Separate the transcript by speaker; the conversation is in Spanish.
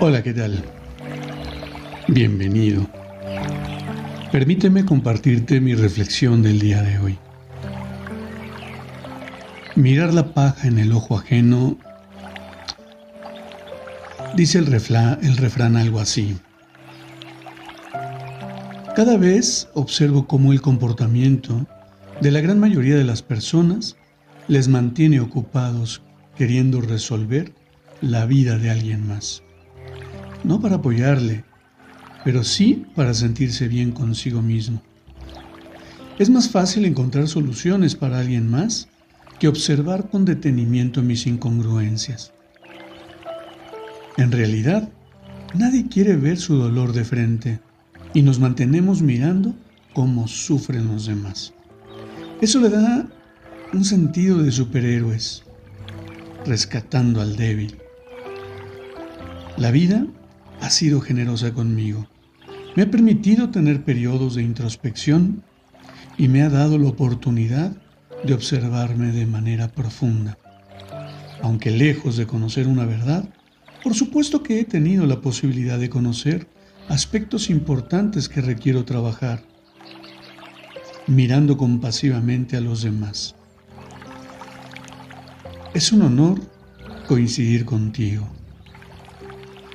Speaker 1: Hola, ¿qué tal? Bienvenido. Permíteme compartirte mi reflexión del día de hoy. Mirar la paja en el ojo ajeno, dice el, el refrán algo así. Cada vez observo cómo el comportamiento de la gran mayoría de las personas les mantiene ocupados queriendo resolver la vida de alguien más no para apoyarle, pero sí para sentirse bien consigo mismo. Es más fácil encontrar soluciones para alguien más que observar con detenimiento mis incongruencias. En realidad, nadie quiere ver su dolor de frente y nos mantenemos mirando cómo sufren los demás. Eso le da un sentido de superhéroes, rescatando al débil. La vida ha sido generosa conmigo. Me ha permitido tener periodos de introspección y me ha dado la oportunidad de observarme de manera profunda. Aunque lejos de conocer una verdad, por supuesto que he tenido la posibilidad de conocer aspectos importantes que requiero trabajar, mirando compasivamente a los demás. Es un honor coincidir contigo.